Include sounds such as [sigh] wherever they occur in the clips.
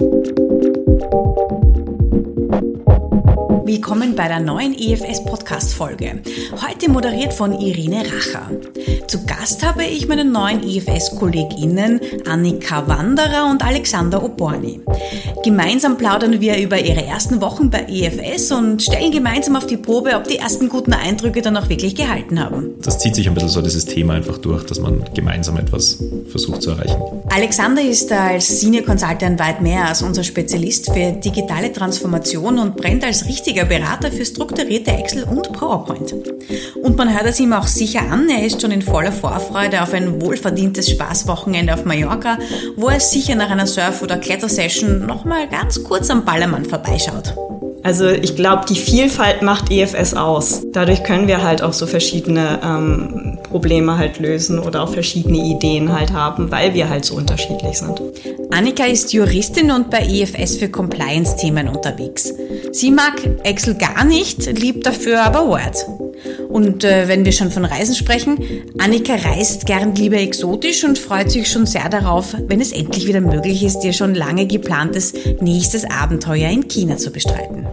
Thank you. Willkommen bei der neuen EFS Podcast Folge. Heute moderiert von Irene Racher. Zu Gast habe ich meine neuen EFS Kolleginnen Annika Wanderer und Alexander Oborni. Gemeinsam plaudern wir über ihre ersten Wochen bei EFS und stellen gemeinsam auf die Probe, ob die ersten guten Eindrücke dann auch wirklich gehalten haben. Das zieht sich ein bisschen so dieses Thema einfach durch, dass man gemeinsam etwas versucht zu erreichen. Alexander ist als Senior Consultant weit mehr als unser Spezialist für digitale Transformation und brennt als richtiger richtiger Berater für strukturierte Excel und PowerPoint. Und man hört es ihm auch sicher an, er ist schon in voller Vorfreude auf ein wohlverdientes Spaßwochenende auf Mallorca, wo er sicher nach einer Surf- oder Klettersession nochmal ganz kurz am Ballermann vorbeischaut. Also ich glaube, die Vielfalt macht EFS aus. Dadurch können wir halt auch so verschiedene ähm, Probleme halt lösen oder auch verschiedene Ideen halt haben, weil wir halt so unterschiedlich sind. Annika ist Juristin und bei EFS für Compliance-Themen unterwegs. Sie mag Excel gar nicht, liebt dafür aber Word. Und äh, wenn wir schon von Reisen sprechen, Annika reist gern lieber exotisch und freut sich schon sehr darauf, wenn es endlich wieder möglich ist, ihr schon lange geplantes nächstes Abenteuer in China zu bestreiten.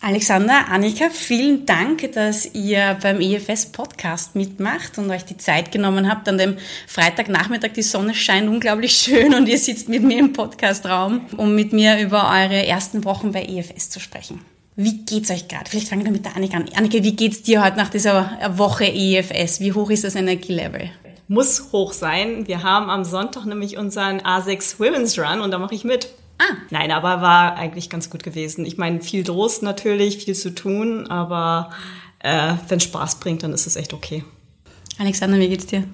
Alexander, Annika, vielen Dank, dass ihr beim EFS Podcast mitmacht und euch die Zeit genommen habt. An dem Freitagnachmittag, die Sonne scheint unglaublich schön und ihr sitzt mit mir im Podcastraum, um mit mir über eure ersten Wochen bei EFS zu sprechen. Wie geht's euch gerade? Vielleicht fangen wir mit der Annika an. Annika, wie geht's dir heute nach dieser Woche EFS? Wie hoch ist das Energielevel? Muss hoch sein. Wir haben am Sonntag nämlich unseren A6 Women's Run und da mache ich mit. Ah. Nein, aber war eigentlich ganz gut gewesen. Ich meine, viel Trost natürlich, viel zu tun, aber äh, wenn Spaß bringt, dann ist es echt okay. Alexander, wie geht's dir?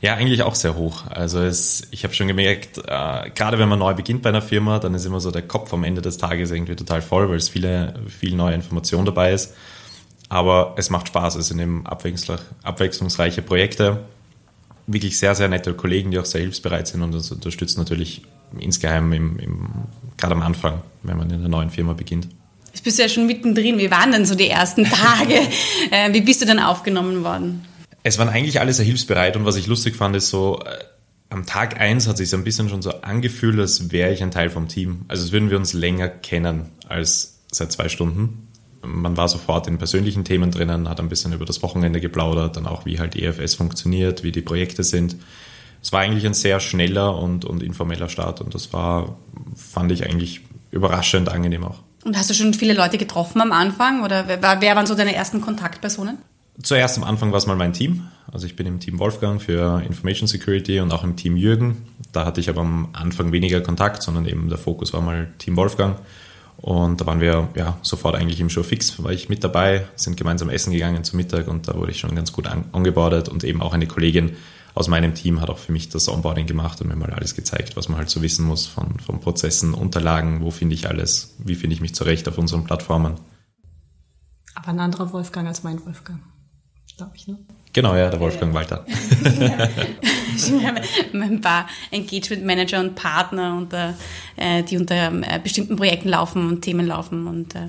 Ja, eigentlich auch sehr hoch. Also es, ich habe schon gemerkt, äh, gerade wenn man neu beginnt bei einer Firma, dann ist immer so der Kopf am Ende des Tages irgendwie total voll, weil es viele, viel neue Information dabei ist. Aber es macht Spaß. Es sind eben abwechslungsreiche Projekte. Wirklich sehr, sehr nette Kollegen, die auch sehr hilfsbereit sind und uns unterstützen natürlich insgeheim im, im, gerade am Anfang, wenn man in einer neuen Firma beginnt. Jetzt bist du ja schon mittendrin. Wie waren denn so die ersten Tage? [laughs] Äh, wie bist du denn aufgenommen worden? Es waren eigentlich alle sehr hilfsbereit und was ich lustig fand, ist so, äh, am Tag eins hat sich so ein bisschen schon so angefühlt, als wäre ich ein Teil vom Team. Also als würden wir uns länger kennen als seit zwei Stunden. Man war sofort in persönlichen Themen drinnen, hat ein bisschen über das Wochenende geplaudert, dann auch wie halt EFS funktioniert, wie die Projekte sind es war eigentlich ein sehr schneller und, und informeller Start und das war, fand ich eigentlich überraschend angenehm auch. Und hast du schon viele Leute getroffen am Anfang oder wer, wer waren so deine ersten Kontaktpersonen? Zuerst am Anfang war es mal mein Team. Also ich bin im Team Wolfgang für Information Security und auch im Team Jürgen. Da hatte ich aber am Anfang weniger Kontakt, sondern eben der Fokus war mal Team Wolfgang. Und da waren wir ja sofort eigentlich im Show fix, war ich mit dabei, sind gemeinsam essen gegangen zum Mittag und da wurde ich schon ganz gut angebordet und eben auch eine Kollegin, aus meinem Team hat auch für mich das Onboarding gemacht und mir mal alles gezeigt, was man halt so wissen muss von, von Prozessen, Unterlagen, wo finde ich alles, wie finde ich mich zurecht auf unseren Plattformen. Aber ein anderer Wolfgang als mein Wolfgang, glaube ich, ne? Genau, ja, der Wolfgang [laughs] ja. Walter. ein paar Engagement Manager und Partner, unter, äh, die unter äh, bestimmten Projekten laufen und Themen laufen und äh,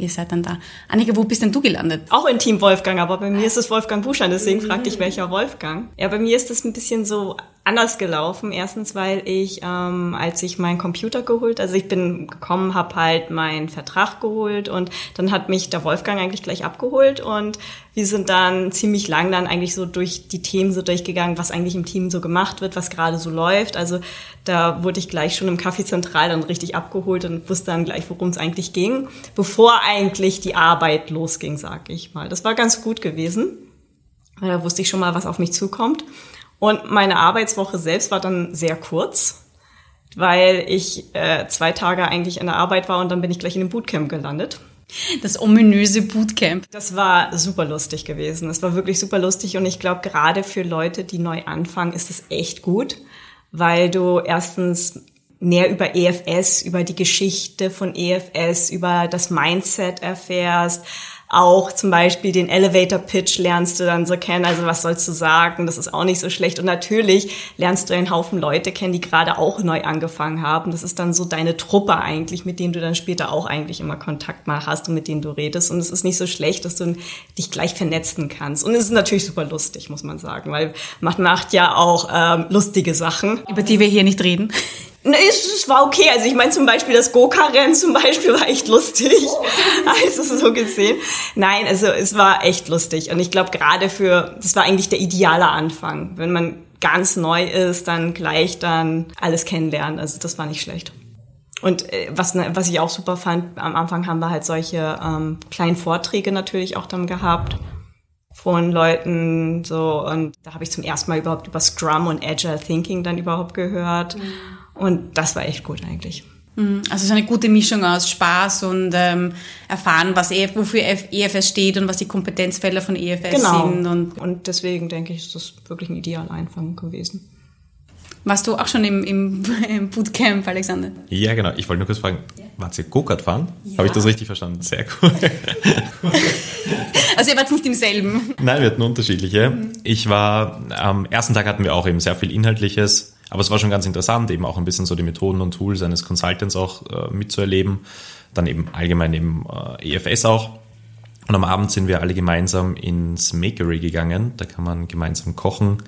ihr seid dann da. Annika, wo bist denn du gelandet? Auch in Team Wolfgang, aber bei mir ist es Wolfgang Buschan, deswegen fragte ich, welcher Wolfgang. Ja, bei mir ist das ein bisschen so anders gelaufen. Erstens, weil ich, ähm, als ich meinen Computer geholt, also ich bin gekommen, habe halt meinen Vertrag geholt und dann hat mich der Wolfgang eigentlich gleich abgeholt und wir sind dann ziemlich lang dann eigentlich so durch die Themen so durchgegangen, was eigentlich im Team so gemacht wird, was gerade so läuft. Also da wurde ich gleich schon im Café dann richtig abgeholt und wusste dann gleich, worum es eigentlich ging, bevor eigentlich die Arbeit losging, sag ich mal. Das war ganz gut gewesen. Da wusste ich schon mal, was auf mich zukommt. Und meine Arbeitswoche selbst war dann sehr kurz, weil ich äh, zwei Tage eigentlich in der Arbeit war und dann bin ich gleich in dem Bootcamp gelandet. Das ominöse Bootcamp. Das war super lustig gewesen. Es war wirklich super lustig und ich glaube, gerade für Leute, die neu anfangen, ist es echt gut, weil du erstens mehr über EFS, über die Geschichte von EFS, über das Mindset erfährst, auch zum Beispiel den Elevator Pitch lernst du dann so kennen. Also was sollst du sagen? Das ist auch nicht so schlecht. Und natürlich lernst du einen Haufen Leute kennen, die gerade auch neu angefangen haben. Das ist dann so deine Truppe eigentlich, mit denen du dann später auch eigentlich immer Kontakt mal hast und mit denen du redest. Und es ist nicht so schlecht, dass du dich gleich vernetzen kannst. Und es ist natürlich super lustig, muss man sagen, weil man macht ja auch ähm, lustige Sachen. Über die wir hier nicht reden. Ne, es, es war okay. Also ich meine zum Beispiel das Go-Kart-Rennen zum Beispiel [laughs] war echt lustig. Also [laughs] so gesehen. Nein, also es war echt lustig. Und ich glaube gerade für, das war eigentlich der ideale Anfang. Wenn man ganz neu ist, dann gleich dann alles kennenlernen. Also das war nicht schlecht. Und äh, was, ne, was ich auch super fand, am Anfang haben wir halt solche ähm, kleinen Vorträge natürlich auch dann gehabt von Leuten so und da habe ich zum ersten Mal überhaupt über Scrum und Agile Thinking dann überhaupt gehört. Mhm. Und das war echt gut eigentlich. Mhm. Also so eine gute Mischung aus Spaß und ähm, erfahren, was EF, wofür EFS steht und was die Kompetenzfelder von EFS genau. sind. Und, und deswegen denke ich, ist das wirklich ein idealer Anfang gewesen. Warst du auch schon im, im, [laughs] im Bootcamp, Alexander? Ja, genau. Ich wollte nur kurz fragen, wart ihr Go-Kart fahren? Ja. Habe ich das richtig verstanden? Sehr cool. also ihr wart nicht im selben? Nein, wir hatten unterschiedliche. Ich war, am ersten Tag hatten wir auch eben sehr viel Inhaltliches aber es war schon ganz interessant, eben auch ein bisschen so die Methoden und Tools eines Consultants auch äh, mitzuerleben. Dann eben allgemein eben äh, EFS auch. Und am Abend sind wir alle gemeinsam ins Makery gegangen. Da kann man gemeinsam kochen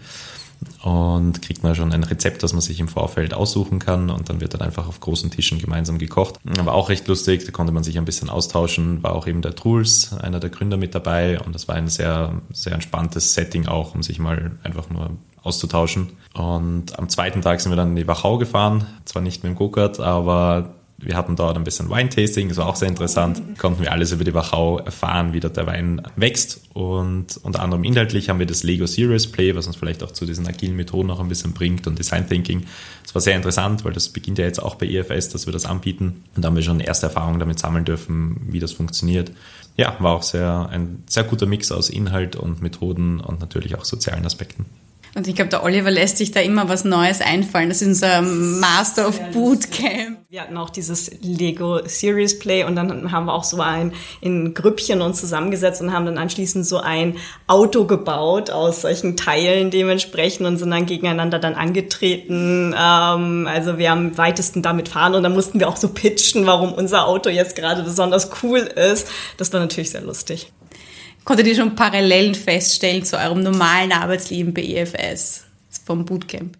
und kriegt man schon ein Rezept, das man sich im Vorfeld aussuchen kann und dann wird dann einfach auf großen Tischen gemeinsam gekocht. War auch recht lustig, da konnte man sich ein bisschen austauschen, war auch eben der Truls, einer der Gründer mit dabei und das war ein sehr, sehr entspanntes Setting auch, um sich mal einfach nur auszutauschen. Und am zweiten Tag sind wir dann in die Wachau gefahren, zwar nicht mit dem Go-Kart, aber wir hatten dort ein bisschen Weintasting, das war auch sehr interessant. Konnten wir alles über die Wachau erfahren, wie dort der Wein wächst. Und unter anderem inhaltlich haben wir das Lego Serious Play, was uns vielleicht auch zu diesen agilen Methoden noch ein bisschen bringt und Design Thinking. Das war sehr interessant, weil das beginnt ja jetzt auch bei EFS, dass wir das anbieten. Und da haben wir schon erste Erfahrungen damit sammeln dürfen, wie das funktioniert. Ja, war auch sehr, ein sehr guter Mix aus Inhalt und Methoden und natürlich auch sozialen Aspekten. Und ich glaube, der Oliver lässt sich da immer was Neues einfallen. Das ist unser Master of Bootcamp. Wir hatten auch dieses Lego Series Play und dann haben wir auch so ein in Grüppchen uns zusammengesetzt und haben dann anschließend so ein Auto gebaut aus solchen Teilen dementsprechend und sind dann gegeneinander dann angetreten. Ähm, also wir am weitesten damit fahren und dann mussten wir auch so pitchen, warum unser Auto jetzt gerade besonders cool ist. Das war natürlich sehr lustig. Konntet ihr schon Parallelen feststellen zu eurem normalen Arbeitsleben bei EFS vom Bootcamp?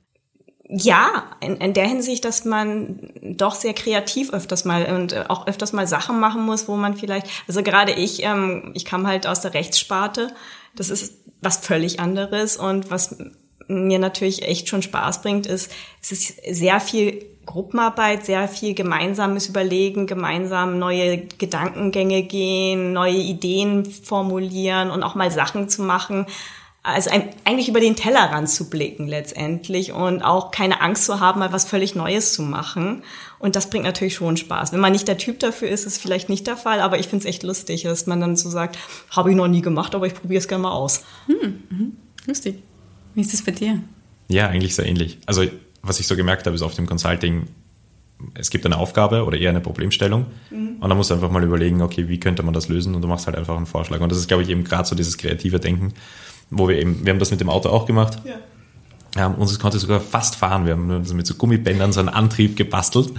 Ja, in, in der Hinsicht, dass man doch sehr kreativ öfters mal und auch öfters mal Sachen machen muss, wo man vielleicht, also gerade ich, ähm, ich kam halt aus der Rechtssparte, das ist was völlig anderes und was mir natürlich echt schon Spaß bringt, ist, es ist sehr viel Gruppenarbeit, sehr viel gemeinsames Überlegen, gemeinsam neue Gedankengänge gehen, neue Ideen formulieren und auch mal Sachen zu machen. Also eigentlich über den Tellerrand zu blicken letztendlich und auch keine Angst zu haben, mal was völlig Neues zu machen. Und das bringt natürlich schon Spaß. Wenn man nicht der Typ dafür ist, ist es vielleicht nicht der Fall, aber ich finde es echt lustig, dass man dann so sagt, habe ich noch nie gemacht, aber ich probiere es gerne mal aus. Hm, mhm. Lustig. Wie ist das bei dir? Ja, eigentlich sehr ähnlich. Also was ich so gemerkt habe, ist auf dem Consulting, es gibt eine Aufgabe oder eher eine Problemstellung mhm. und dann musst du einfach mal überlegen, okay, wie könnte man das lösen und du machst halt einfach einen Vorschlag. Und das ist, glaube ich, eben gerade so dieses kreative Denken, wo wir eben, wir haben das mit dem Auto auch gemacht. Ja. Ja, uns konnte sogar fast fahren. Wir haben mit so Gummibändern so einen Antrieb gebastelt.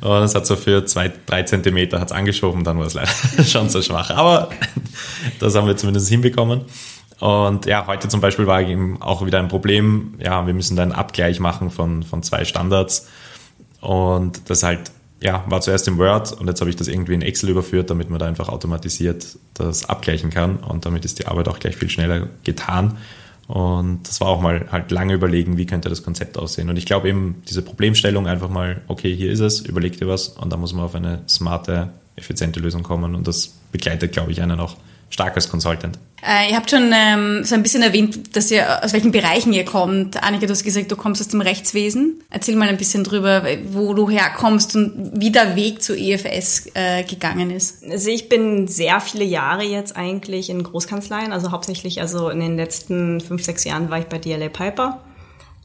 Und es hat so für zwei, drei Zentimeter hat's angeschoben, dann war es leider [laughs] schon so schwach. Aber [laughs] das haben wir zumindest hinbekommen. Und ja, heute zum Beispiel war eben auch wieder ein Problem. Ja, wir müssen da einen Abgleich machen von, von zwei Standards. Und das halt, ja, war zuerst im Word und jetzt habe ich das irgendwie in Excel überführt, damit man da einfach automatisiert das abgleichen kann. Und damit ist die Arbeit auch gleich viel schneller getan. Und das war auch mal halt lange überlegen, wie könnte das Konzept aussehen. Und ich glaube eben, diese Problemstellung einfach mal, okay, hier ist es, überleg dir was und dann muss man auf eine smarte, effiziente Lösung kommen. Und das begleitet, glaube ich, einen auch stark als Consultant. Äh, ihr habt schon ähm, so ein bisschen erwähnt, dass ihr aus welchen Bereichen ihr kommt. Annika, du hast gesagt, du kommst aus dem Rechtswesen. Erzähl mal ein bisschen drüber, wo du herkommst und wie der Weg zu EFS äh, gegangen ist. Also ich bin sehr viele Jahre jetzt eigentlich in Großkanzleien, also hauptsächlich also in den letzten fünf, sechs Jahren war ich bei DLA Piper.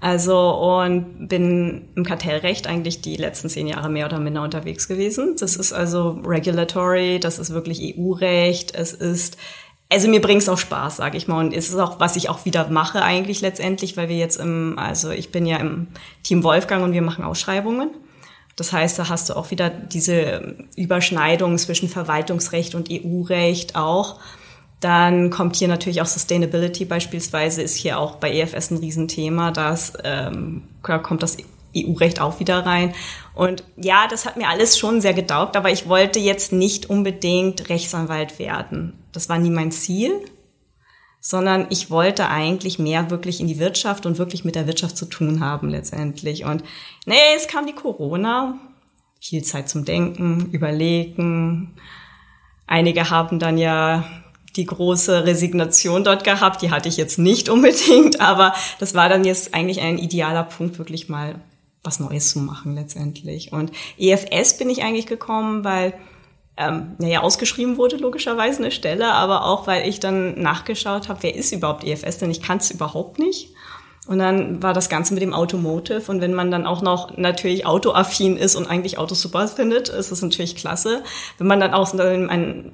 Also und bin im Kartellrecht eigentlich die letzten zehn Jahre mehr oder minder unterwegs gewesen. Das ist also Regulatory, das ist wirklich EU-Recht, es ist also mir bringt es auch Spaß, sage ich mal. Und es ist auch, was ich auch wieder mache eigentlich letztendlich, weil wir jetzt im, also ich bin ja im Team Wolfgang und wir machen Ausschreibungen. Das heißt, da hast du auch wieder diese Überschneidung zwischen Verwaltungsrecht und EU-Recht auch. Dann kommt hier natürlich auch Sustainability beispielsweise, ist hier auch bei EFS ein Riesenthema. Das ähm, kommt das EU-Recht auch wieder rein. Und ja, das hat mir alles schon sehr gedaugt, aber ich wollte jetzt nicht unbedingt Rechtsanwalt werden. Das war nie mein Ziel, sondern ich wollte eigentlich mehr wirklich in die Wirtschaft und wirklich mit der Wirtschaft zu tun haben letztendlich. Und nee, es kam die Corona, viel Zeit zum Denken, überlegen. Einige haben dann ja die große Resignation dort gehabt. Die hatte ich jetzt nicht [laughs] unbedingt, aber das war dann jetzt eigentlich ein idealer Punkt, wirklich mal was Neues zu machen letztendlich. Und EFS bin ich eigentlich gekommen, weil ähm, naja, ausgeschrieben wurde logischerweise eine Stelle, aber auch, weil ich dann nachgeschaut habe, wer ist überhaupt EFS, denn ich kann es überhaupt nicht. Und dann war das Ganze mit dem Automotive. Und wenn man dann auch noch natürlich autoaffin ist und eigentlich Autos super findet, ist das natürlich klasse. Wenn man dann auch dann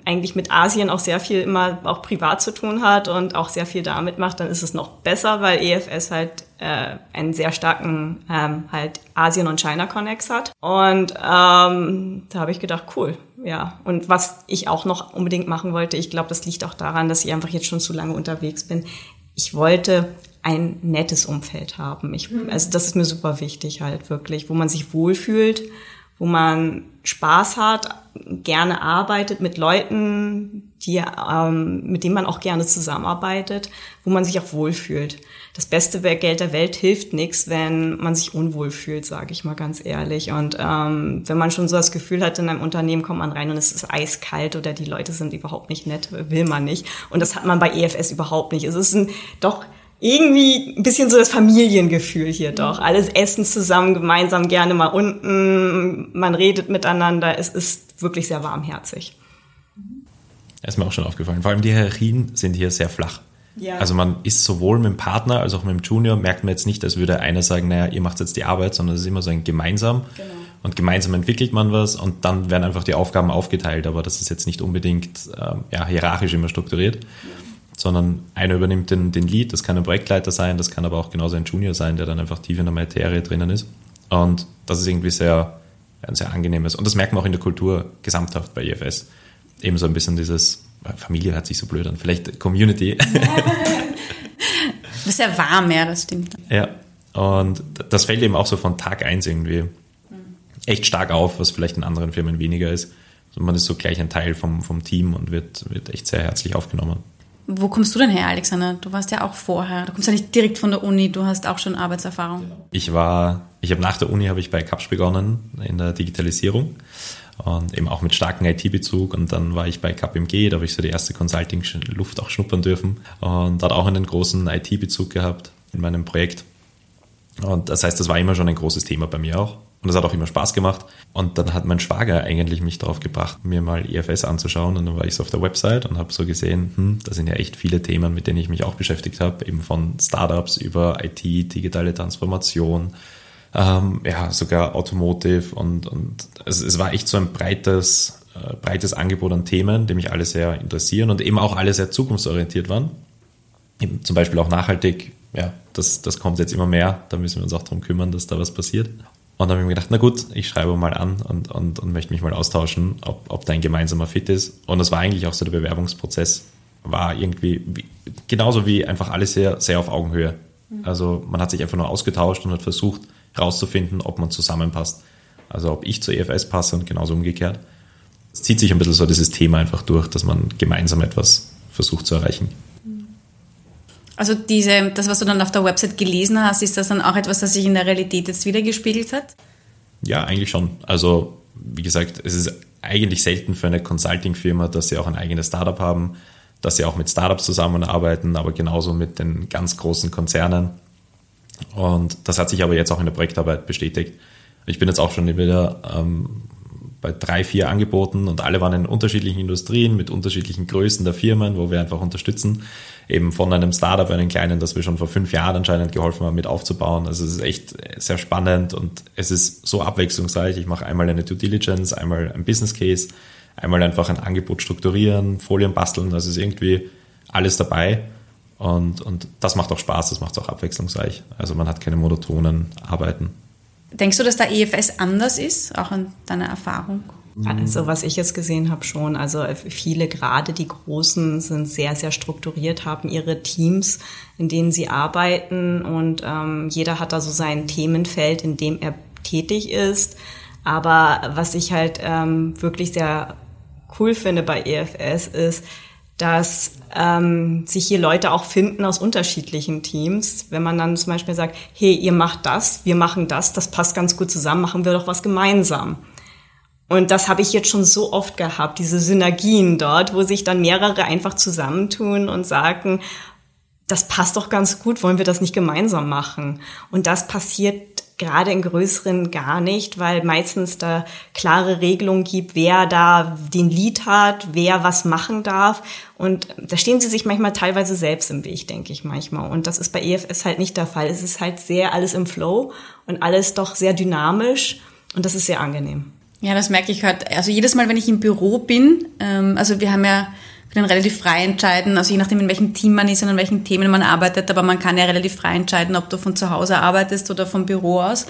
eigentlich mit Asien auch sehr viel immer auch privat zu tun hat und auch sehr viel damit macht, dann ist es noch besser, weil EFS halt äh, einen sehr starken ähm, halt Asien- und China-Connex hat. Und ähm, da habe ich gedacht, cool, ja. Und was ich auch noch unbedingt machen wollte, ich glaube, das liegt auch daran, dass ich einfach jetzt schon zu lange unterwegs bin. Ich wollte ein nettes Umfeld haben. Ich, mhm. also das ist mir super wichtig halt wirklich, wo man sich wohlfühlt, wo man Spaß hat, gerne arbeitet mit Leuten, die, ähm, mit denen man auch gerne zusammenarbeitet, wo man sich auch wohlfühlt. Das beste Geld der Welt hilft nichts, wenn man sich unwohl fühlt, sage ich mal ganz ehrlich. Und ähm, wenn man schon so das Gefühl hat, in einem Unternehmen kommt man rein und es ist eiskalt oder die Leute sind überhaupt nicht nett, will man nicht. Und das hat man bei EFS überhaupt nicht. Es ist ein doch irgendwie ein bisschen so das Familiengefühl hier doch. Alles essen zusammen, gemeinsam gerne mal unten, man redet miteinander, es ist wirklich sehr warmherzig. ist mir auch schon aufgefallen. Vor allem die Hierarchien sind hier sehr flach. Ja. Also man ist sowohl mit dem Partner als auch mit dem Junior, merkt man jetzt nicht, als würde einer sagen, naja, ihr macht jetzt die Arbeit, sondern es ist immer so ein gemeinsam. Genau. Und gemeinsam entwickelt man was und dann werden einfach die Aufgaben aufgeteilt, aber das ist jetzt nicht unbedingt ähm, ja, hierarchisch immer strukturiert. Ja sondern einer übernimmt den, den Lead, das kann ein Projektleiter sein, das kann aber auch genauso ein Junior sein, der dann einfach tief in der Materie drinnen ist. Und das ist irgendwie sehr, ein sehr angenehmes. Und das merkt man auch in der Kultur gesamthaft bei IFS. Ebenso ein bisschen dieses, Familie hört sich so blöd an, vielleicht Community. Das ist sehr warm, ja, das stimmt. Ja, und das fällt eben auch so von Tag eins irgendwie echt stark auf, was vielleicht in anderen Firmen weniger ist. Also man ist so gleich ein Teil vom, vom Team und wird, wird echt sehr herzlich aufgenommen. Wo kommst du denn her, Alexander? Du warst ja auch vorher. Du kommst ja nicht direkt von der Uni, du hast auch schon Arbeitserfahrung. Ich war, ich habe nach der Uni habe ich bei Kapsch begonnen in der Digitalisierung und eben auch mit starkem IT-Bezug und dann war ich bei KPMG, da habe ich so die erste Consulting-Luft auch schnuppern dürfen und hat auch einen großen IT-Bezug gehabt in meinem Projekt. Und das heißt, das war immer schon ein großes Thema bei mir auch. Und das hat auch immer Spaß gemacht. Und dann hat mein Schwager eigentlich mich darauf gebracht, mir mal EFS anzuschauen. Und dann war ich so auf der Website und habe so gesehen, hm, da sind ja echt viele Themen, mit denen ich mich auch beschäftigt habe, eben von Startups über IT, digitale Transformation, ähm, ja, sogar Automotive und, und es, es war echt so ein breites, äh, breites Angebot an Themen, die mich alle sehr interessieren und eben auch alle sehr zukunftsorientiert waren. Eben zum Beispiel auch nachhaltig, ja, das, das kommt jetzt immer mehr, da müssen wir uns auch darum kümmern, dass da was passiert. Und dann habe ich mir gedacht, na gut, ich schreibe mal an und, und, und möchte mich mal austauschen, ob, ob da ein gemeinsamer Fit ist. Und das war eigentlich auch so der Bewerbungsprozess, war irgendwie wie, genauso wie einfach alles sehr, sehr auf Augenhöhe. Mhm. Also man hat sich einfach nur ausgetauscht und hat versucht herauszufinden, ob man zusammenpasst. Also ob ich zur EFS passe und genauso umgekehrt. Es zieht sich ein bisschen so dieses Thema einfach durch, dass man gemeinsam etwas versucht zu erreichen. Also diese, das, was du dann auf der Website gelesen hast, ist das dann auch etwas, das sich in der Realität jetzt wiedergespiegelt hat? Ja, eigentlich schon. Also wie gesagt, es ist eigentlich selten für eine Consulting-Firma, dass sie auch ein eigenes Startup haben, dass sie auch mit Startups zusammenarbeiten, aber genauso mit den ganz großen Konzernen. Und das hat sich aber jetzt auch in der Projektarbeit bestätigt. Ich bin jetzt auch schon wieder ähm, bei drei, vier Angeboten und alle waren in unterschiedlichen Industrien mit unterschiedlichen Größen der Firmen, wo wir einfach unterstützen eben von einem Startup, einen kleinen, das wir schon vor fünf Jahren anscheinend geholfen haben, mit aufzubauen. Also es ist echt sehr spannend und es ist so abwechslungsreich. Ich mache einmal eine Due Diligence, einmal ein Business Case, einmal einfach ein Angebot strukturieren, Folien basteln. Also es ist irgendwie alles dabei. Und, und das macht auch Spaß, das macht es auch abwechslungsreich. Also man hat keine monotonen Arbeiten. Denkst du, dass der EFS anders ist, auch in deiner Erfahrung? Also was ich jetzt gesehen habe schon, also viele, gerade die Großen, sind sehr, sehr strukturiert, haben ihre Teams, in denen sie arbeiten und ähm, jeder hat da so sein Themenfeld, in dem er tätig ist. Aber was ich halt ähm, wirklich sehr cool finde bei EFS ist, dass ähm, sich hier Leute auch finden aus unterschiedlichen Teams. Wenn man dann zum Beispiel sagt, hey, ihr macht das, wir machen das, das passt ganz gut zusammen, machen wir doch was gemeinsam. Und das habe ich jetzt schon so oft gehabt, diese Synergien dort, wo sich dann mehrere einfach zusammentun und sagen, das passt doch ganz gut, wollen wir das nicht gemeinsam machen? Und das passiert gerade in größeren gar nicht, weil meistens da klare Regelungen gibt, wer da den Lied hat, wer was machen darf. Und da stehen sie sich manchmal teilweise selbst im Weg, denke ich manchmal. Und das ist bei EFS halt nicht der Fall. Es ist halt sehr alles im Flow und alles doch sehr dynamisch. Und das ist sehr angenehm. Ja, das merke ich halt. Also jedes Mal, wenn ich im Büro bin, ähm, also wir haben ja können relativ frei entscheiden, also je nachdem, in welchem Team man ist und an welchen Themen man arbeitet, aber man kann ja relativ frei entscheiden, ob du von zu Hause arbeitest oder vom Büro aus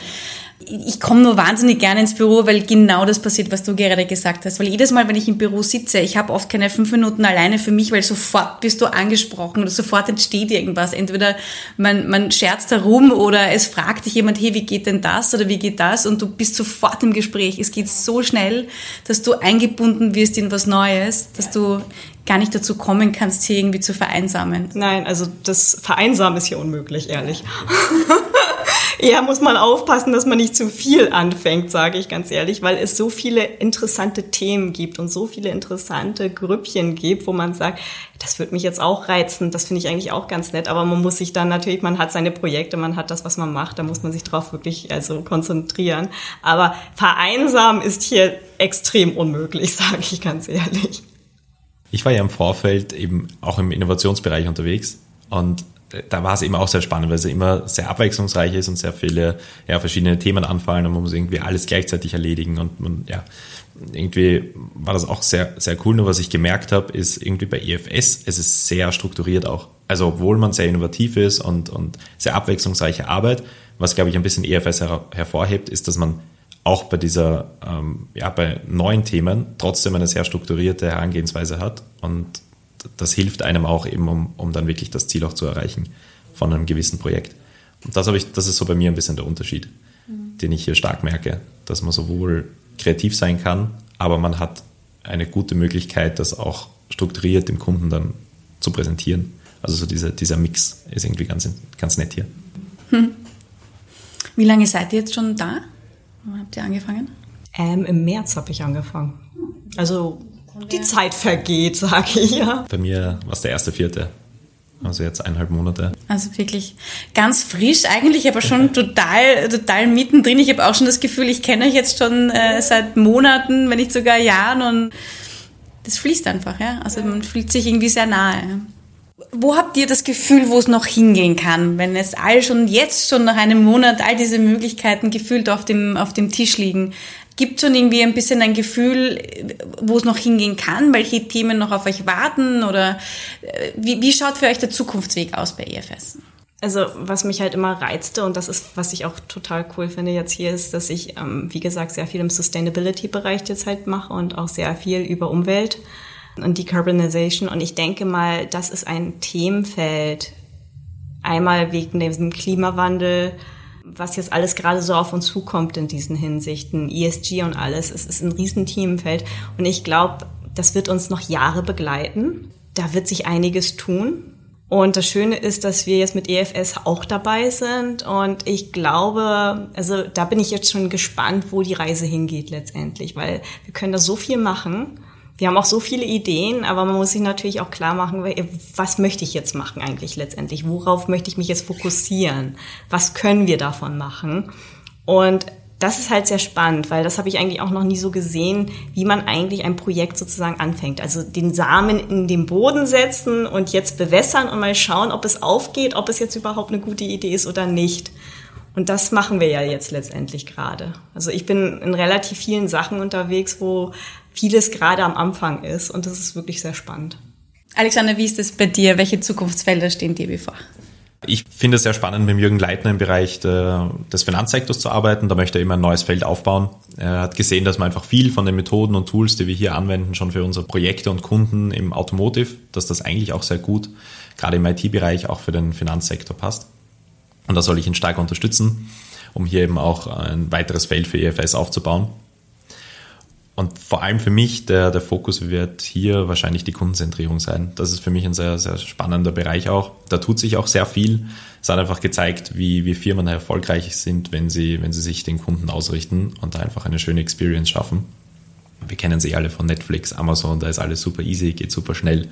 ich komme nur wahnsinnig gerne ins Büro, weil genau das passiert, was du gerade gesagt hast. Weil jedes Mal, wenn ich im Büro sitze, ich habe oft keine fünf Minuten alleine für mich, weil sofort bist du angesprochen oder sofort entsteht irgendwas. Entweder man, man scherzt herum oder es fragt dich jemand, hey, wie geht denn das oder wie geht das? Und du bist sofort im Gespräch. Es geht so schnell, dass du eingebunden wirst in was Neues, dass du gar nicht dazu kommen kannst, hier irgendwie zu vereinsamen. Nein, also das Vereinsamen ist hier unmöglich, ehrlich. [laughs] eher muss man aufpassen, dass man nicht zu viel anfängt, sage ich ganz ehrlich, weil es so viele interessante Themen gibt und so viele interessante Grüppchen gibt, wo man sagt, das wird mich jetzt auch reizen, das finde ich eigentlich auch ganz nett, aber man muss sich dann natürlich, man hat seine Projekte, man hat das, was man macht, da muss man sich drauf wirklich also konzentrieren. Aber vereinsamen ist hier extrem unmöglich, [laughs] sage ich ganz ehrlich. Ich war ja im Vorfeld eben auch im Innovationsbereich unterwegs und da war es eben auch sehr spannend, weil es immer sehr abwechslungsreich ist und sehr viele ja, verschiedene Themen anfallen und man muss irgendwie alles gleichzeitig erledigen und man, ja, irgendwie war das auch sehr, sehr cool. Nur was ich gemerkt habe, ist irgendwie bei EFS, es ist sehr strukturiert auch. Also obwohl man sehr innovativ ist und, und sehr abwechslungsreiche Arbeit, was glaube ich ein bisschen EFS her hervorhebt, ist, dass man auch bei dieser, ähm, ja, bei neuen Themen trotzdem eine sehr strukturierte Herangehensweise hat und das hilft einem auch eben, um, um dann wirklich das Ziel auch zu erreichen von einem gewissen Projekt. Und das, habe ich, das ist so bei mir ein bisschen der Unterschied, mhm. den ich hier stark merke, dass man sowohl kreativ sein kann, aber man hat eine gute Möglichkeit, das auch strukturiert dem Kunden dann zu präsentieren. Also so dieser, dieser Mix ist irgendwie ganz, ganz nett hier. Hm. Wie lange seid ihr jetzt schon da? Wann habt ihr angefangen? Ähm, Im März habe ich angefangen. Also die Zeit vergeht, sage ich ja. Bei mir war es der erste Vierte. Also jetzt eineinhalb Monate. Also wirklich ganz frisch eigentlich, aber schon [laughs] total, total mittendrin. Ich habe auch schon das Gefühl, ich kenne euch jetzt schon äh, seit Monaten, wenn nicht sogar Jahren und das fließt einfach, ja. Also man fühlt sich irgendwie sehr nahe. Wo habt ihr das Gefühl, wo es noch hingehen kann, wenn es all schon jetzt schon nach einem Monat all diese Möglichkeiten gefühlt auf dem, auf dem Tisch liegen? Gibt schon irgendwie ein bisschen ein Gefühl, wo es noch hingehen kann, welche Themen noch auf euch warten oder äh, wie, wie schaut für euch der Zukunftsweg aus bei EFS? Also was mich halt immer reizte und das ist, was ich auch total cool finde jetzt hier, ist, dass ich, ähm, wie gesagt, sehr viel im Sustainability-Bereich jetzt halt mache und auch sehr viel über Umwelt und Decarbonization. Und ich denke mal, das ist ein Themenfeld, einmal wegen diesem Klimawandel, was jetzt alles gerade so auf uns zukommt in diesen Hinsichten, ESG und alles, es ist ein Riesenteamfeld und ich glaube, das wird uns noch Jahre begleiten. Da wird sich einiges tun. Und das Schöne ist, dass wir jetzt mit EFS auch dabei sind. Und ich glaube, also da bin ich jetzt schon gespannt, wo die Reise hingeht letztendlich, weil wir können da so viel machen wir haben auch so viele Ideen, aber man muss sich natürlich auch klar machen, was möchte ich jetzt machen eigentlich letztendlich? Worauf möchte ich mich jetzt fokussieren? Was können wir davon machen? Und das ist halt sehr spannend, weil das habe ich eigentlich auch noch nie so gesehen, wie man eigentlich ein Projekt sozusagen anfängt. Also den Samen in den Boden setzen und jetzt bewässern und mal schauen, ob es aufgeht, ob es jetzt überhaupt eine gute Idee ist oder nicht. Und das machen wir ja jetzt letztendlich gerade. Also ich bin in relativ vielen Sachen unterwegs, wo vieles gerade am Anfang ist und das ist wirklich sehr spannend. Alexander, wie ist es bei dir? Welche Zukunftsfelder stehen dir bevor? Ich finde es sehr spannend, mit Jürgen Leitner im Bereich des Finanzsektors zu arbeiten. Da möchte er immer ein neues Feld aufbauen. Er hat gesehen, dass man einfach viel von den Methoden und Tools, die wir hier anwenden, schon für unsere Projekte und Kunden im Automotive, dass das eigentlich auch sehr gut, gerade im IT-Bereich, auch für den Finanzsektor passt. Und da soll ich ihn stark unterstützen, um hier eben auch ein weiteres Feld für EFS aufzubauen. Und vor allem für mich, der, der Fokus wird hier wahrscheinlich die Kundenzentrierung sein. Das ist für mich ein sehr, sehr spannender Bereich auch. Da tut sich auch sehr viel. Es hat einfach gezeigt, wie, wie Firmen erfolgreich sind, wenn sie, wenn sie sich den Kunden ausrichten und da einfach eine schöne Experience schaffen. Wir kennen sie alle von Netflix, Amazon, da ist alles super easy, geht super schnell.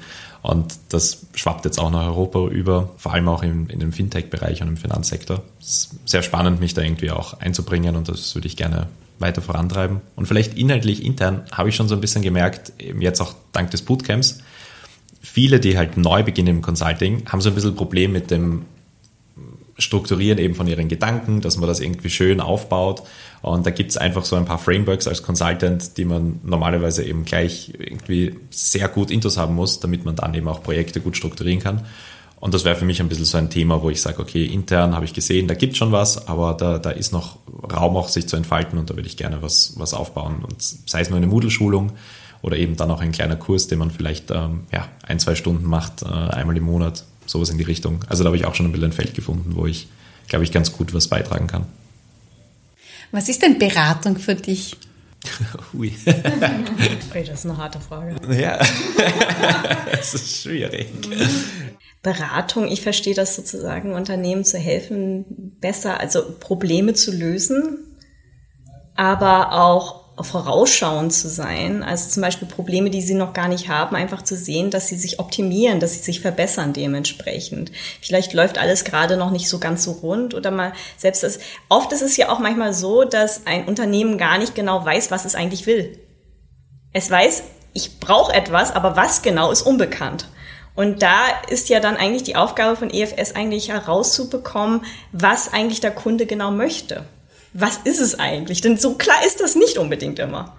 Und das schwappt jetzt auch nach Europa über, vor allem auch in, in dem Fintech-Bereich und im Finanzsektor. Es ist sehr spannend, mich da irgendwie auch einzubringen und das würde ich gerne weiter vorantreiben. Und vielleicht inhaltlich intern habe ich schon so ein bisschen gemerkt, jetzt auch dank des Bootcamps, viele, die halt neu beginnen im Consulting, haben so ein bisschen Problem mit dem Strukturieren eben von ihren Gedanken, dass man das irgendwie schön aufbaut. Und da gibt es einfach so ein paar Frameworks als Consultant, die man normalerweise eben gleich irgendwie sehr gut intus haben muss, damit man dann eben auch Projekte gut strukturieren kann. Und das wäre für mich ein bisschen so ein Thema, wo ich sage, okay, intern habe ich gesehen, da gibt schon was, aber da, da ist noch Raum auch sich zu entfalten und da würde ich gerne was, was aufbauen. Und sei es nur eine Moodle-Schulung oder eben dann auch ein kleiner Kurs, den man vielleicht ähm, ja, ein, zwei Stunden macht, äh, einmal im Monat, sowas in die Richtung. Also da habe ich auch schon ein bisschen ein Feld gefunden, wo ich, glaube ich, ganz gut was beitragen kann. Was ist denn Beratung für dich? [laughs] Ui. das ist eine harte Frage. Ja, [laughs] es ist schwierig. Beratung, ich verstehe das sozusagen, Unternehmen zu helfen, besser, also Probleme zu lösen, aber auch vorausschauend zu sein, also zum Beispiel Probleme, die sie noch gar nicht haben, einfach zu sehen, dass sie sich optimieren, dass sie sich verbessern dementsprechend. Vielleicht läuft alles gerade noch nicht so ganz so rund oder mal selbst das, oft ist es ja auch manchmal so, dass ein Unternehmen gar nicht genau weiß, was es eigentlich will. Es weiß, ich brauche etwas, aber was genau ist unbekannt. Und da ist ja dann eigentlich die Aufgabe von EFS eigentlich herauszubekommen, was eigentlich der Kunde genau möchte. Was ist es eigentlich? Denn so klar ist das nicht unbedingt immer.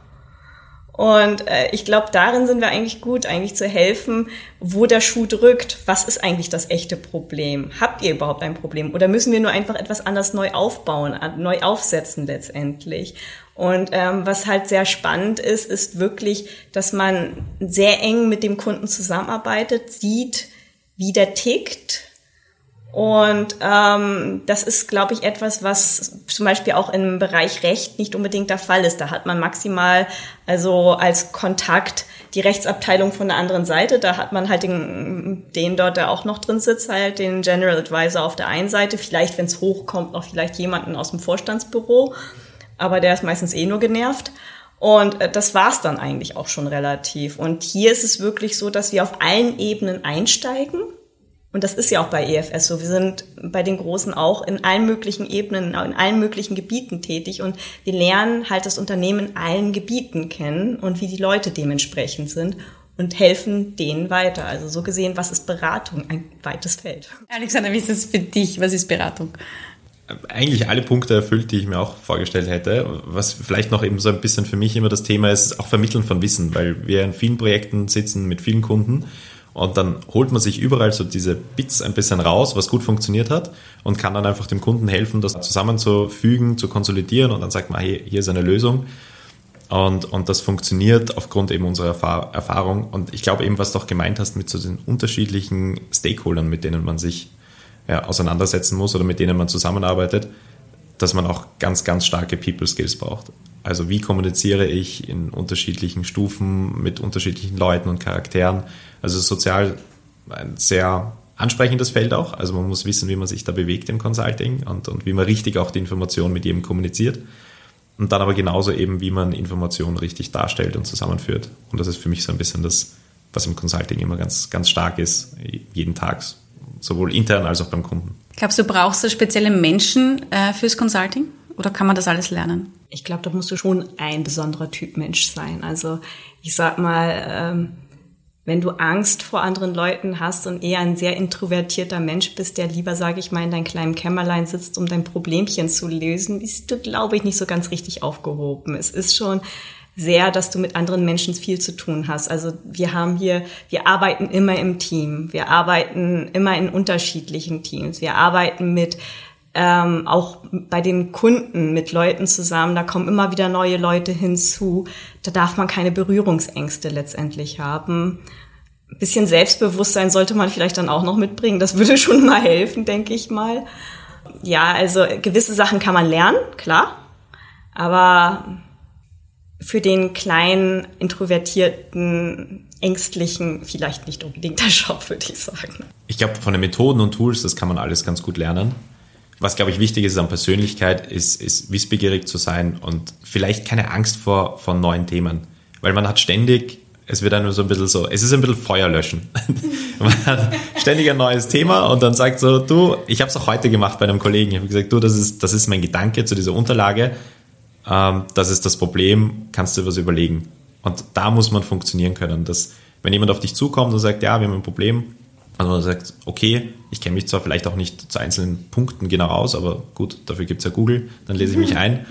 Und äh, ich glaube, darin sind wir eigentlich gut, eigentlich zu helfen, wo der Schuh drückt. Was ist eigentlich das echte Problem? Habt ihr überhaupt ein Problem? Oder müssen wir nur einfach etwas anders neu aufbauen, neu aufsetzen letztendlich? Und ähm, was halt sehr spannend ist, ist wirklich, dass man sehr eng mit dem Kunden zusammenarbeitet, sieht, wie der tickt. Und ähm, das ist, glaube ich, etwas, was zum Beispiel auch im Bereich Recht nicht unbedingt der Fall ist. Da hat man maximal also als Kontakt die Rechtsabteilung von der anderen Seite. Da hat man halt den, den dort, der auch noch drin sitzt, halt den General Advisor auf der einen Seite. Vielleicht, wenn es hochkommt, noch vielleicht jemanden aus dem Vorstandsbüro aber der ist meistens eh nur genervt. Und äh, das war's dann eigentlich auch schon relativ. Und hier ist es wirklich so, dass wir auf allen Ebenen einsteigen. Und das ist ja auch bei EFS so. Wir sind bei den Großen auch in allen möglichen Ebenen, in allen möglichen Gebieten tätig. Und wir lernen halt das Unternehmen in allen Gebieten kennen und wie die Leute dementsprechend sind und helfen denen weiter. Also so gesehen, was ist Beratung? Ein weites Feld. Alexander, wie ist es für dich? Was ist Beratung? eigentlich alle Punkte erfüllt, die ich mir auch vorgestellt hätte. Was vielleicht noch eben so ein bisschen für mich immer das Thema ist, auch Vermitteln von Wissen, weil wir in vielen Projekten sitzen mit vielen Kunden und dann holt man sich überall so diese Bits ein bisschen raus, was gut funktioniert hat und kann dann einfach dem Kunden helfen, das zusammenzufügen, zu konsolidieren und dann sagt man, hey, hier ist eine Lösung. Und, und das funktioniert aufgrund eben unserer Erfahrung. Und ich glaube eben, was du auch gemeint hast mit so den unterschiedlichen Stakeholdern, mit denen man sich ja, auseinandersetzen muss oder mit denen man zusammenarbeitet, dass man auch ganz, ganz starke People Skills braucht. Also wie kommuniziere ich in unterschiedlichen Stufen mit unterschiedlichen Leuten und Charakteren. Also sozial ein sehr ansprechendes Feld auch. Also man muss wissen, wie man sich da bewegt im Consulting und, und wie man richtig auch die Informationen mit jedem kommuniziert. Und dann aber genauso eben, wie man Informationen richtig darstellt und zusammenführt. Und das ist für mich so ein bisschen das, was im Consulting immer ganz, ganz stark ist, jeden Tag sowohl intern als auch beim Kunden. Glaubst du, brauchst du spezielle Menschen äh, fürs Consulting oder kann man das alles lernen? Ich glaube, da musst du schon ein besonderer Typ Mensch sein. Also ich sag mal, ähm, wenn du Angst vor anderen Leuten hast und eher ein sehr introvertierter Mensch bist, der lieber, sage ich mal, in deinem kleinen Kämmerlein sitzt, um dein Problemchen zu lösen, bist du, glaube ich, nicht so ganz richtig aufgehoben. Es ist schon sehr, dass du mit anderen Menschen viel zu tun hast. Also wir haben hier, wir arbeiten immer im Team. Wir arbeiten immer in unterschiedlichen Teams. Wir arbeiten mit ähm, auch bei den Kunden mit Leuten zusammen. Da kommen immer wieder neue Leute hinzu. Da darf man keine Berührungsängste letztendlich haben. Ein bisschen Selbstbewusstsein sollte man vielleicht dann auch noch mitbringen. Das würde [laughs] schon mal helfen, denke ich mal. Ja, also gewisse Sachen kann man lernen, klar. Aber für den kleinen, introvertierten, ängstlichen vielleicht nicht unbedingt der Job, [laughs] würde ich sagen. Ich glaube, von den Methoden und Tools, das kann man alles ganz gut lernen. Was, glaube ich, wichtig ist an Persönlichkeit, ist, ist wissbegierig zu sein und vielleicht keine Angst vor, vor neuen Themen. Weil man hat ständig, es wird dann so ein bisschen so, es ist ein bisschen Feuer löschen. [laughs] man hat ständig ein neues Thema und dann sagt so, du, ich habe es auch heute gemacht bei einem Kollegen, ich habe gesagt, du, das ist, das ist mein Gedanke zu dieser Unterlage, ähm, das ist das Problem, kannst du was überlegen. Und da muss man funktionieren können. Dass, wenn jemand auf dich zukommt und sagt, ja, wir haben ein Problem, und man sagt, okay, ich kenne mich zwar vielleicht auch nicht zu einzelnen Punkten genau aus, aber gut, dafür gibt es ja Google, dann lese ich mich ein.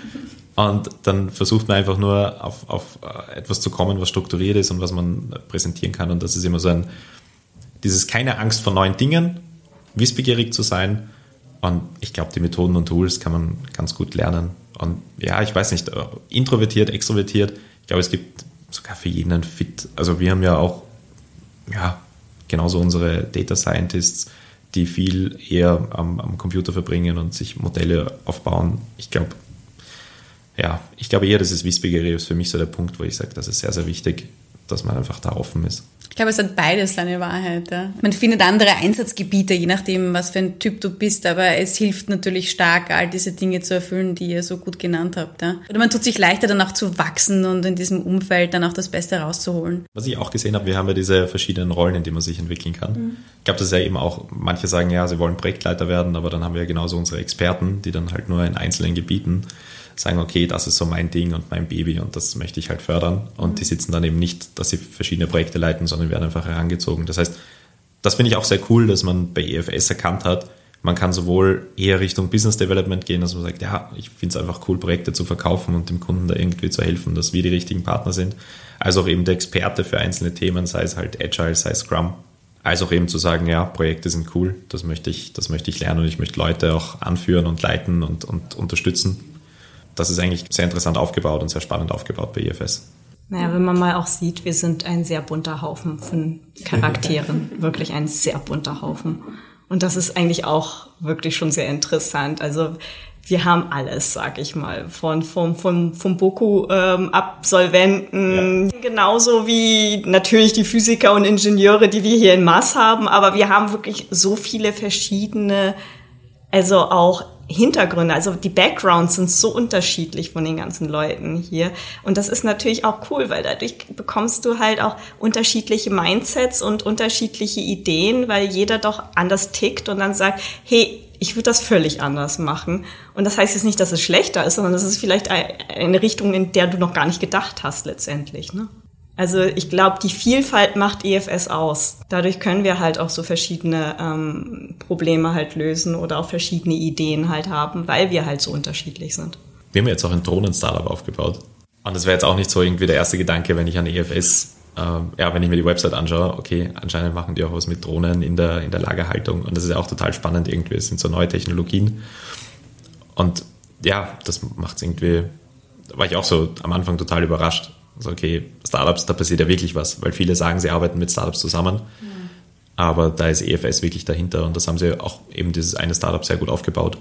Und dann versucht man einfach nur auf, auf äh, etwas zu kommen, was strukturiert ist und was man präsentieren kann. Und das ist immer so ein, dieses keine Angst vor neuen Dingen, wissbegierig zu sein. Und ich glaube, die Methoden und Tools kann man ganz gut lernen. Und ja, ich weiß nicht, äh, introvertiert, extrovertiert. Ich glaube, es gibt sogar für jeden einen Fit. Also wir haben ja auch, ja, genauso unsere Data Scientists, die viel eher am, am Computer verbringen und sich Modelle aufbauen. Ich glaube, ja, ich glaube eher, das ist Wissbegierig ist für mich so der Punkt, wo ich sage, das ist sehr, sehr wichtig, dass man einfach da offen ist. Ich glaube, es hat beides seine Wahrheit. Ja. Man findet andere Einsatzgebiete, je nachdem, was für ein Typ du bist, aber es hilft natürlich stark, all diese Dinge zu erfüllen, die ihr so gut genannt habt. Ja. Oder man tut sich leichter, dann auch zu wachsen und in diesem Umfeld dann auch das Beste rauszuholen. Was ich auch gesehen habe, wir haben ja diese verschiedenen Rollen, in denen man sich entwickeln kann. Mhm. Ich glaube, das ist ja eben auch, manche sagen ja, sie wollen Projektleiter werden, aber dann haben wir ja genauso unsere Experten, die dann halt nur in einzelnen Gebieten sagen, okay, das ist so mein Ding und mein Baby und das möchte ich halt fördern. Und mhm. die sitzen dann eben nicht, dass sie verschiedene Projekte leiten, sondern werden einfach herangezogen. Das heißt, das finde ich auch sehr cool, dass man bei EFS erkannt hat, man kann sowohl eher Richtung Business Development gehen, dass man sagt, ja, ich finde es einfach cool, Projekte zu verkaufen und dem Kunden da irgendwie zu helfen, dass wir die richtigen Partner sind, als auch eben der Experte für einzelne Themen, sei es halt Agile, sei es Scrum, als auch eben zu sagen, ja, Projekte sind cool, das möchte ich, das möchte ich lernen und ich möchte Leute auch anführen und leiten und, und unterstützen das ist eigentlich sehr interessant aufgebaut und sehr spannend aufgebaut bei IFS. Naja, wenn man mal auch sieht, wir sind ein sehr bunter Haufen von Charakteren. [laughs] wirklich ein sehr bunter Haufen. Und das ist eigentlich auch wirklich schon sehr interessant. Also wir haben alles, sag ich mal, von vom vom vom Boku ähm, Absolventen ja. genauso wie natürlich die Physiker und Ingenieure, die wir hier in Mass haben, aber wir haben wirklich so viele verschiedene also auch Hintergründe, also die Backgrounds sind so unterschiedlich von den ganzen Leuten hier. Und das ist natürlich auch cool, weil dadurch bekommst du halt auch unterschiedliche Mindsets und unterschiedliche Ideen, weil jeder doch anders tickt und dann sagt, hey, ich würde das völlig anders machen. Und das heißt jetzt nicht, dass es schlechter ist, sondern das ist vielleicht eine Richtung, in der du noch gar nicht gedacht hast letztendlich. Ne? Also ich glaube, die Vielfalt macht EFS aus. Dadurch können wir halt auch so verschiedene ähm, Probleme halt lösen oder auch verschiedene Ideen halt haben, weil wir halt so unterschiedlich sind. Wir haben jetzt auch ein Drohnen-Startup aufgebaut. Und das wäre jetzt auch nicht so irgendwie der erste Gedanke, wenn ich an EFS, ähm, ja, wenn ich mir die Website anschaue, okay, anscheinend machen die auch was mit Drohnen in der, in der Lagerhaltung. Und das ist ja auch total spannend irgendwie. Es sind so neue Technologien. Und ja, das macht es irgendwie, da war ich auch so am Anfang total überrascht also okay, Startups, da passiert ja wirklich was, weil viele sagen, sie arbeiten mit Startups zusammen. Ja. Aber da ist EFS wirklich dahinter und das haben sie auch eben dieses eine Startup sehr gut aufgebaut.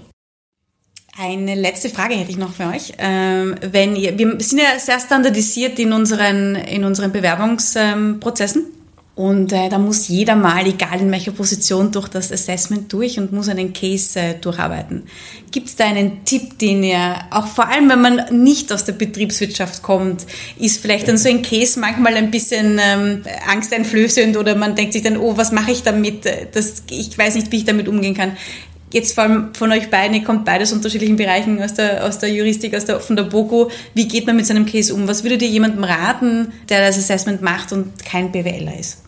Eine letzte Frage hätte ich noch für euch. Ähm, wenn ihr, wir sind ja sehr standardisiert in unseren, in unseren Bewerbungsprozessen. Und äh, da muss jeder mal, egal in welcher Position, durch das Assessment durch und muss einen Case äh, durcharbeiten. Gibt es da einen Tipp, den ihr, auch vor allem wenn man nicht aus der Betriebswirtschaft kommt, ist vielleicht dann so ein Case manchmal ein bisschen ähm, angsteinflößend oder man denkt sich dann, oh, was mache ich damit? Das, ich weiß nicht, wie ich damit umgehen kann. Jetzt vor allem von euch beiden, ihr kommt beides aus unterschiedlichen Bereichen, aus der, aus der Juristik, aus der, von der BOKU. Wie geht man mit seinem Case um? Was würdet ihr jemandem raten, der das Assessment macht und kein BWLer ist?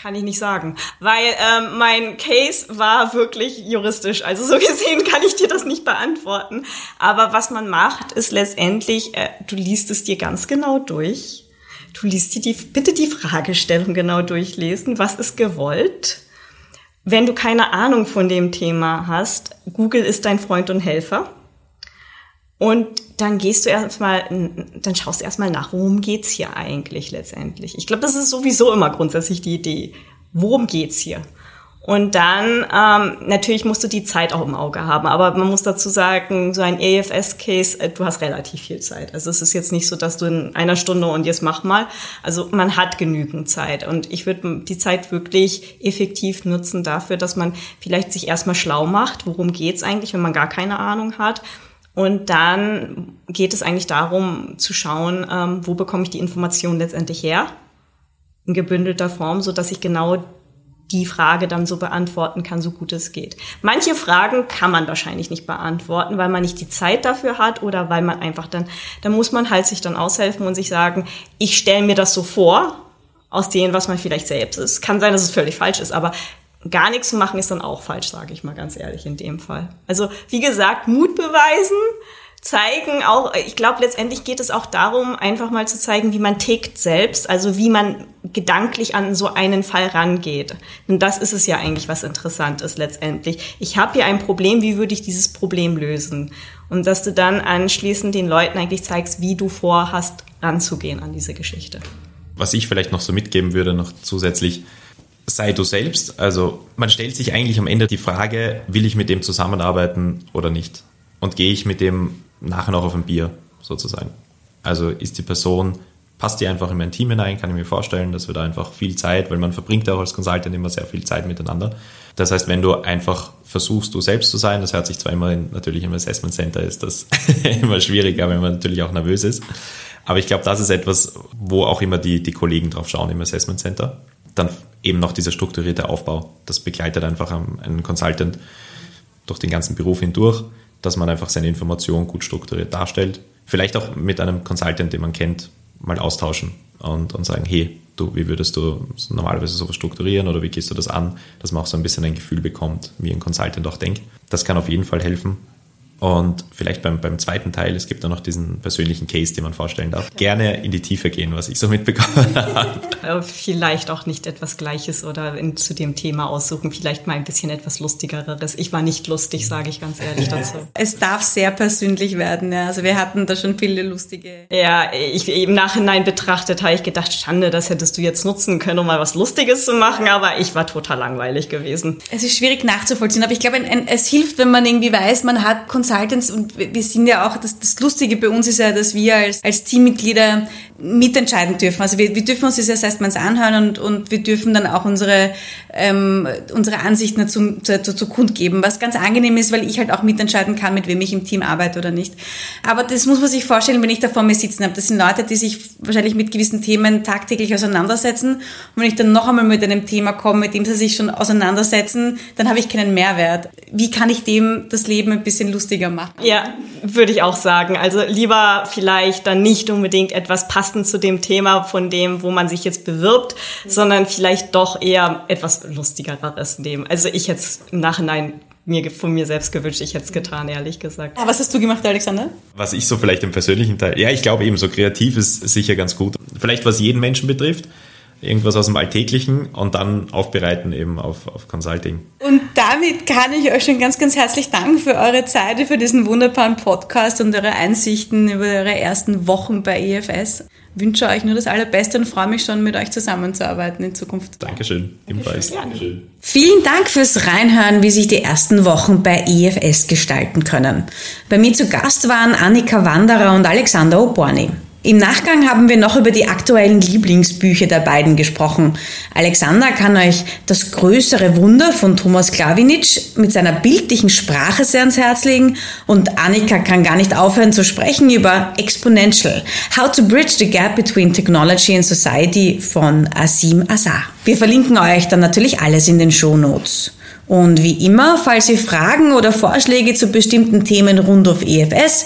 Kann ich nicht sagen, weil ähm, mein Case war wirklich juristisch. Also so [laughs] gesehen kann ich dir das nicht beantworten. Aber was man macht, ist letztendlich, äh, du liest es dir ganz genau durch. Du liest dir die, bitte die Fragestellung genau durchlesen. Was ist gewollt? Wenn du keine Ahnung von dem Thema hast, Google ist dein Freund und Helfer. Und dann gehst du erstmal, dann schaust du erstmal nach, worum geht's hier eigentlich letztendlich? Ich glaube, das ist sowieso immer grundsätzlich die Idee. Worum geht's hier? Und dann ähm, natürlich musst du die Zeit auch im Auge haben, aber man muss dazu sagen, so ein EFS-Case, äh, du hast relativ viel Zeit. Also es ist jetzt nicht so, dass du in einer Stunde und jetzt mach mal. Also man hat genügend Zeit und ich würde die Zeit wirklich effektiv nutzen dafür, dass man vielleicht sich erstmal schlau macht, worum geht's eigentlich, wenn man gar keine Ahnung hat und dann geht es eigentlich darum zu schauen, ähm, wo bekomme ich die Information letztendlich her? In gebündelter Form, so dass ich genau die Frage dann so beantworten kann, so gut es geht. Manche Fragen kann man wahrscheinlich nicht beantworten, weil man nicht die Zeit dafür hat oder weil man einfach dann, da muss man halt sich dann aushelfen und sich sagen, ich stelle mir das so vor, aus dem, was man vielleicht selbst ist. Kann sein, dass es völlig falsch ist, aber gar nichts zu machen ist dann auch falsch, sage ich mal ganz ehrlich in dem Fall. Also wie gesagt, Mut beweisen, zeigen auch, ich glaube letztendlich geht es auch darum, einfach mal zu zeigen, wie man tickt selbst, also wie man gedanklich an so einen Fall rangeht. Und das ist es ja eigentlich, was interessant ist letztendlich. Ich habe hier ein Problem, wie würde ich dieses Problem lösen? Und dass du dann anschließend den Leuten eigentlich zeigst, wie du vorhast, ranzugehen an diese Geschichte. Was ich vielleicht noch so mitgeben würde, noch zusätzlich, sei du selbst. Also man stellt sich eigentlich am Ende die Frage, will ich mit dem zusammenarbeiten oder nicht? Und gehe ich mit dem nachher noch auf ein Bier sozusagen? Also ist die Person, passt die einfach in mein Team hinein, kann ich mir vorstellen, dass wir da einfach viel Zeit, weil man verbringt auch als Consultant immer sehr viel Zeit miteinander. Das heißt, wenn du einfach versuchst, du selbst zu sein, das hört sich zwar immer in, natürlich im Assessment Center ist das [laughs] immer schwieriger, wenn man natürlich auch nervös ist. Aber ich glaube, das ist etwas, wo auch immer die, die Kollegen drauf schauen im Assessment Center dann eben noch dieser strukturierte Aufbau. Das begleitet einfach einen Consultant durch den ganzen Beruf hindurch, dass man einfach seine Information gut strukturiert darstellt. Vielleicht auch mit einem Consultant, den man kennt, mal austauschen und, und sagen, hey, du, wie würdest du normalerweise sowas strukturieren oder wie gehst du das an, dass man auch so ein bisschen ein Gefühl bekommt, wie ein Consultant auch denkt. Das kann auf jeden Fall helfen. Und vielleicht beim, beim zweiten Teil, es gibt da noch diesen persönlichen Case, den man vorstellen darf. Gerne in die Tiefe gehen, was ich so mitbekommen [laughs] habe. Vielleicht auch nicht etwas Gleiches oder in, zu dem Thema aussuchen, vielleicht mal ein bisschen etwas Lustigeres. Ich war nicht lustig, sage ich ganz ehrlich [laughs] dazu. Es darf sehr persönlich werden, ja. Also wir hatten da schon viele lustige. Ja, ich im Nachhinein betrachtet habe ich gedacht, Schande, das hättest du jetzt nutzen können, um mal was Lustiges zu machen, aber ich war total langweilig gewesen. Es ist schwierig nachzuvollziehen, aber ich glaube, es hilft, wenn man irgendwie weiß, man hat Konzepte Consultants und wir sind ja auch, das, das Lustige bei uns ist ja, dass wir als, als Teammitglieder mitentscheiden dürfen. Also wir, wir dürfen uns das erst erstmals anhören und, und wir dürfen dann auch unsere, ähm, unsere Ansichten dazu, zu, zu, zu kundgeben, was ganz angenehm ist, weil ich halt auch mitentscheiden kann, mit wem ich im Team arbeite oder nicht. Aber das muss man sich vorstellen, wenn ich da vor mir sitzen habe. Das sind Leute, die sich wahrscheinlich mit gewissen Themen tagtäglich auseinandersetzen. Und wenn ich dann noch einmal mit einem Thema komme, mit dem sie sich schon auseinandersetzen, dann habe ich keinen Mehrwert. Wie kann ich dem das Leben ein bisschen lustiger machen? Ja, würde ich auch sagen. Also lieber vielleicht dann nicht unbedingt etwas passend zu dem Thema von dem, wo man sich jetzt bewirbt, sondern vielleicht doch eher etwas lustigeres nehmen. Also ich jetzt im Nachhinein mir von mir selbst gewünscht, ich hätte es getan, ehrlich gesagt. Ja, was hast du gemacht, Alexander? Was ich so vielleicht im persönlichen Teil, ja, ich glaube eben so kreativ ist sicher ganz gut. Vielleicht was jeden Menschen betrifft irgendwas aus dem Alltäglichen und dann aufbereiten eben auf, auf Consulting. Und damit kann ich euch schon ganz, ganz herzlich danken für eure Zeit, für diesen wunderbaren Podcast und eure Einsichten über eure ersten Wochen bei EFS wünsche euch nur das Allerbeste und freue mich schon, mit euch zusammenzuarbeiten in Zukunft. Dankeschön, ebenfalls. Dankeschön. Vielen Dank fürs Reinhören, wie sich die ersten Wochen bei EFS gestalten können. Bei mir zu Gast waren Annika Wanderer und Alexander Oborny. Im Nachgang haben wir noch über die aktuellen Lieblingsbücher der beiden gesprochen. Alexander kann euch das größere Wunder von Thomas Klawinitsch mit seiner bildlichen Sprache sehr ans Herz legen und Annika kann gar nicht aufhören zu sprechen über Exponential, How to Bridge the Gap Between Technology and Society von Asim Azar. Wir verlinken euch dann natürlich alles in den Show Notes. Und wie immer, falls ihr Fragen oder Vorschläge zu bestimmten Themen rund auf EFS,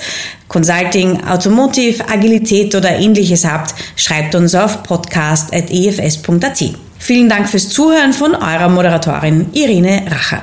Consulting, Automotive, Agilität oder ähnliches habt, schreibt uns auf podcast.efs.at. Vielen Dank fürs Zuhören von eurer Moderatorin Irene Racher.